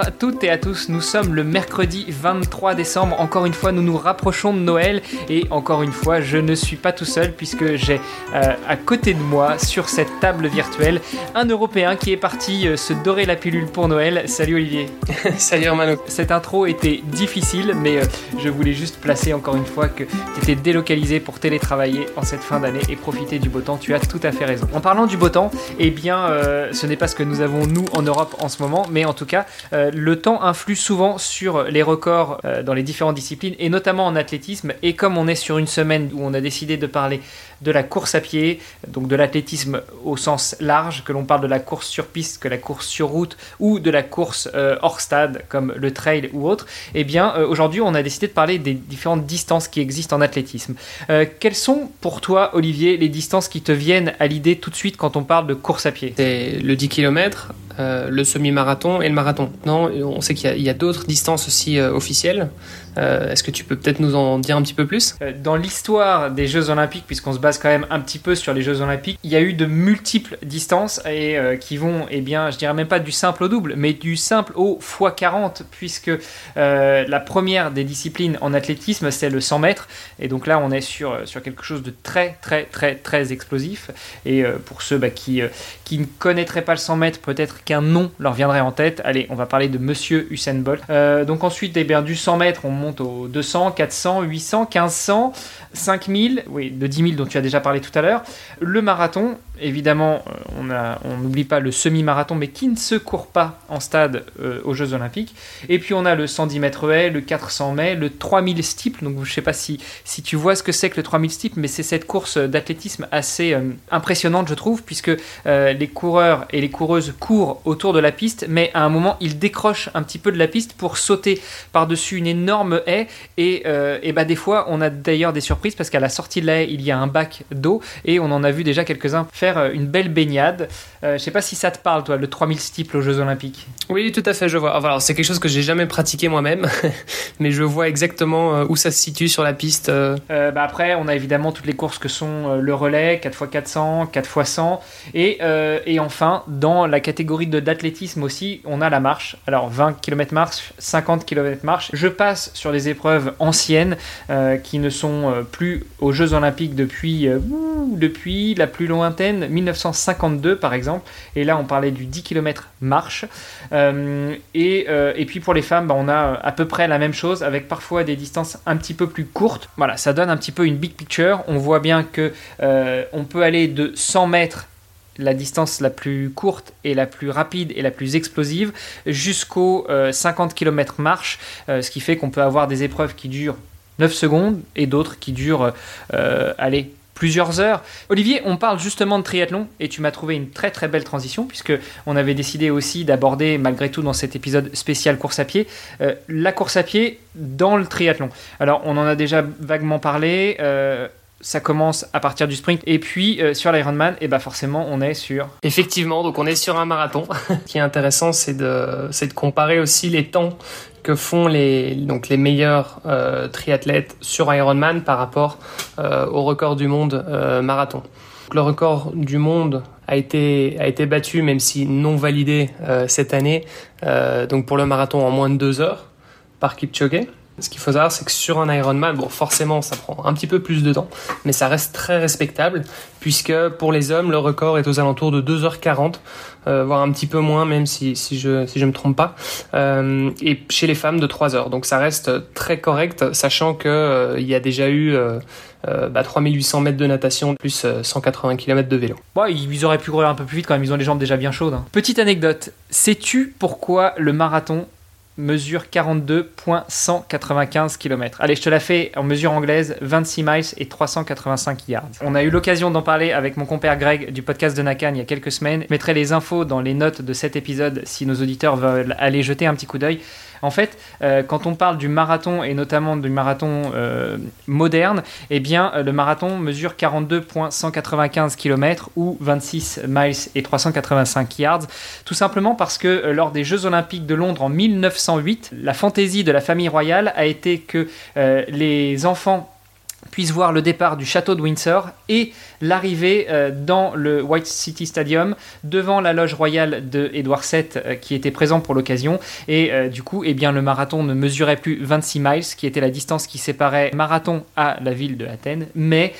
à toutes et à tous, nous sommes le mercredi 23 décembre. Encore une fois, nous nous rapprochons de Noël et encore une fois, je ne suis pas tout seul puisque j'ai euh, à côté de moi, sur cette table virtuelle, un Européen qui est parti euh, se dorer la pilule pour Noël. Salut Olivier. Salut Romano. Cette intro était difficile, mais euh, je voulais juste placer encore une fois que tu étais délocalisé pour télétravailler en cette fin d'année et profiter du beau temps. Tu as tout à fait raison. En parlant du beau temps, eh bien, ce n'est pas ce que nous avons nous en Europe en ce moment, mais en tout cas, euh, le temps influe souvent sur les records euh, dans les différentes disciplines et notamment en athlétisme. Et comme on est sur une semaine où on a décidé de parler de la course à pied, donc de l'athlétisme au sens large, que l'on parle de la course sur piste, que la course sur route ou de la course euh, hors stade comme le trail ou autre, eh bien aujourd'hui on a décidé de parler des différentes distances qui existent en athlétisme. quelles sont pour toi Olivier les distances qui te viennent à l'idée tout de suite quand on parle de course à pied? C'est le 10 km, le semi-marathon et le marathon. Non, on sait qu'il y a, d'autres distances aussi euh, officielles. Euh, est-ce que tu peux peut-être nous en dire un petit peu plus? Euh, Dans l'histoire des Jeux Olympiques, puisqu'on se base quand même un petit peu sur les Jeux Olympiques, il y a eu de multiples distances et qui vont, eh bien, je dirais même pas du simple au double, mais du simple au x40, puisque la première des disciplines en athlétisme, c'est le 100 mètres. Et donc là, on est sur, sur quelque chose de très, très, très, très explosif. Et pour ceux bah, qui, qui ne connaîtraient pas le 100 mètres, peut-être qu'un nom leur viendrait en tête. Allez, on va parler de Monsieur Usain Bolt. Euh, donc ensuite, bien, du 100 mètres, on monte aux 200, 400, 800, 1500, 5000, oui, de 10 000 dont tu as déjà parlé tout à l'heure. Le marathon, évidemment, euh, on n'oublie pas le semi-marathon, mais qui ne se court pas en stade euh, aux Jeux Olympiques. Et puis on a le 110 mètres haies, le 400 mètres, le 3000 steeple. Donc je ne sais pas si, si tu vois ce que c'est que le 3000 steeple, mais c'est cette course d'athlétisme assez impressionnante, je trouve, puisque les coureurs et les coureuses courent autour de la piste, mais à un moment, ils décrochent un petit peu de la piste pour sauter par-dessus une énorme haie. Et, euh, et bah, des fois, on a d'ailleurs des surprises parce qu'à la sortie de la haie, il y a un bac d'eau et on en a vu déjà quelques-uns faire euh, une belle baignade. Euh, je sais pas si ça te parle, toi, le 3000 steeple aux Jeux Olympiques. Oui, tout à fait, je vois. Alors, c'est quelque chose que j'ai jamais pratiqué moi-même, mais je vois exactement où ça se situe sur la piste. bah après, on a évidemment toutes les courses que sont le relais, 4x400, 4x100. Et, et enfin, dans la catégorie d'athlétisme aussi, on a la marche. Alors, 20 km marche, 50 km marche. Je passe sur les épreuves anciennes euh, qui ne sont euh, plus aux Jeux Olympiques depuis, euh, depuis la plus lointaine, 1952 par exemple. Et là, on parlait du 10 km marche. Et, et, puis pour les femmes, bah, on a à peu près la même chose avec parfois des distances un petit peu plus courtes. Voilà, ça donne un petit peu une big picture. On voit bien que on peut aller de 100 mètres la distance la plus courte et la plus rapide et la plus explosive jusqu'aux 50 euh, km marche, euh, ce qui fait qu'on peut avoir des épreuves qui durent 9 secondes et d'autres qui durent, euh, allez, plusieurs heures. Olivier, on parle justement de triathlon et tu m'as trouvé une très très belle transition puisque on avait décidé aussi d'aborder malgré tout dans cet épisode spécial course à pied la course à pied dans le triathlon. Alors on en a déjà vaguement parlé ça commence à partir du sprint. Et puis euh, sur l'Ironman, et eh ben forcément, on est sur. Effectivement, donc on est sur un marathon. Ce qui est intéressant, c'est de, c'est de comparer aussi les temps que font les, donc les meilleurs euh, triathlètes sur Ironman par rapport euh, au record du monde marathon. le record du monde a été, a été battu, même si non validé cette année, donc pour le marathon en moins de deux heures par Kipchoge. Ce qu'il faut savoir, c'est que sur un Ironman, bon, forcément, ça prend un petit peu plus de temps, mais ça reste très respectable, puisque pour les hommes, le record est aux alentours de 2h40, euh, voire un petit peu moins, même si, je si je me trompe pas, euh, et chez les femmes de 3 heures. Donc ça reste très correct, sachant que euh, il y a déjà eu bah, 3800 mètres de natation plus 180 km de vélo. Ouais, ils auraient pu courir un peu plus vite quand même, ils ont les jambes déjà bien chaudes. Hein. Petite anecdote, sais-tu pourquoi le marathon mesure 42.195 km. Allez, je te la fais en mesure anglaise, 26 miles et 385 yards. On a eu l'occasion d'en parler avec mon compère Greg du podcast de Nakan il y a quelques semaines. Je mettrai les infos dans les notes de cet épisode si nos auditeurs veulent aller jeter un petit coup d'œil. En fait, euh, quand on parle du marathon et notamment du marathon euh, moderne, eh bien, le marathon mesure 42,195 km ou 26 miles et 385 yards, tout simplement parce que lors des Jeux Olympiques de Londres en 1908, la fantaisie de la famille royale a été que les enfants puissent voir le départ du château de Windsor et l'arrivée euh, dans le White City Stadium devant la loge royale de Édouard VII euh, qui était présent pour l'occasion et euh, du coup eh bien le marathon ne mesurait plus 26 miles qui était la distance qui séparait Marathon à la ville de Athènes mais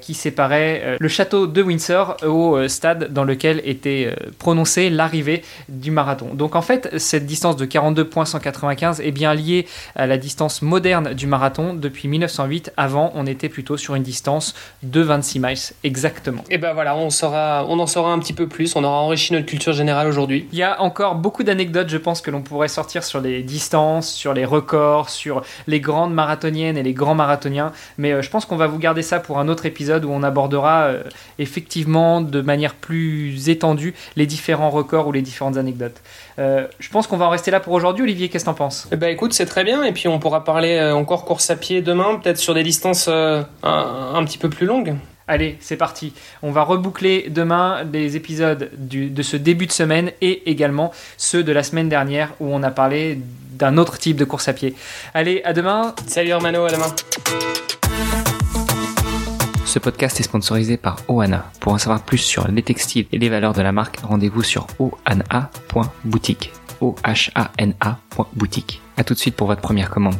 qui séparait le château de Windsor au stade dans lequel était prononcée l'arrivée du marathon. Donc en fait cette distance de 42.195 est bien liée à la distance moderne du marathon depuis 1908 avant on était plutôt sur une distance de 26 miles exactement. Et ben voilà, on, saura, on en saura un petit peu plus, on aura enrichi notre culture générale aujourd'hui. Il y a encore beaucoup d'anecdotes, je pense, que l'on pourrait sortir sur les distances, sur les records, sur les grandes marathoniennes et les grands marathoniens, mais euh, je pense qu'on va vous garder ça pour un autre épisode où on abordera euh, effectivement de manière plus étendue les différents records ou les différentes anecdotes. Euh, je pense qu'on va en rester là pour aujourd'hui. Olivier, qu'est-ce que t'en penses? Eh ben écoute, c'est très bien. Et puis on pourra parler encore course à pied demain, peut-être sur des distances un, un, petit peu plus longues. Allez, c'est parti. On va reboucler demain les épisodes de ce début de semaine et également ceux de la semaine dernière où on a parlé d'un autre type de course à pied. Allez, à demain. Salut Hermano, à demain. Ce podcast est sponsorisé par Oana. Pour en savoir plus sur les textiles et les valeurs de la marque, rendez-vous sur oana.boutique. O-H-A-N-A.boutique. A tout de suite pour votre première commande.